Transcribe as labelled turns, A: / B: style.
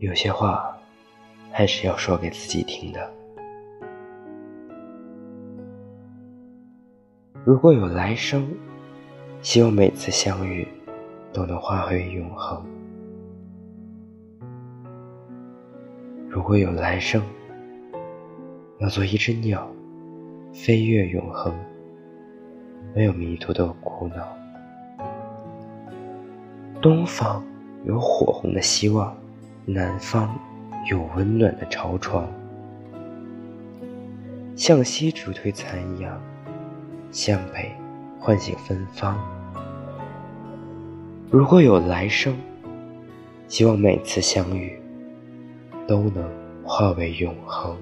A: 有些话还是要说给自己听的。如果有来生，希望每次相遇都能化为永恒。如果有来生，要做一只鸟，飞越永恒，没有迷途的苦恼。东方有火红的希望，南方有温暖的朝窗。向西逐推残阳，向北唤醒芬芳。如果有来生，希望每次相遇。都能化为永恒。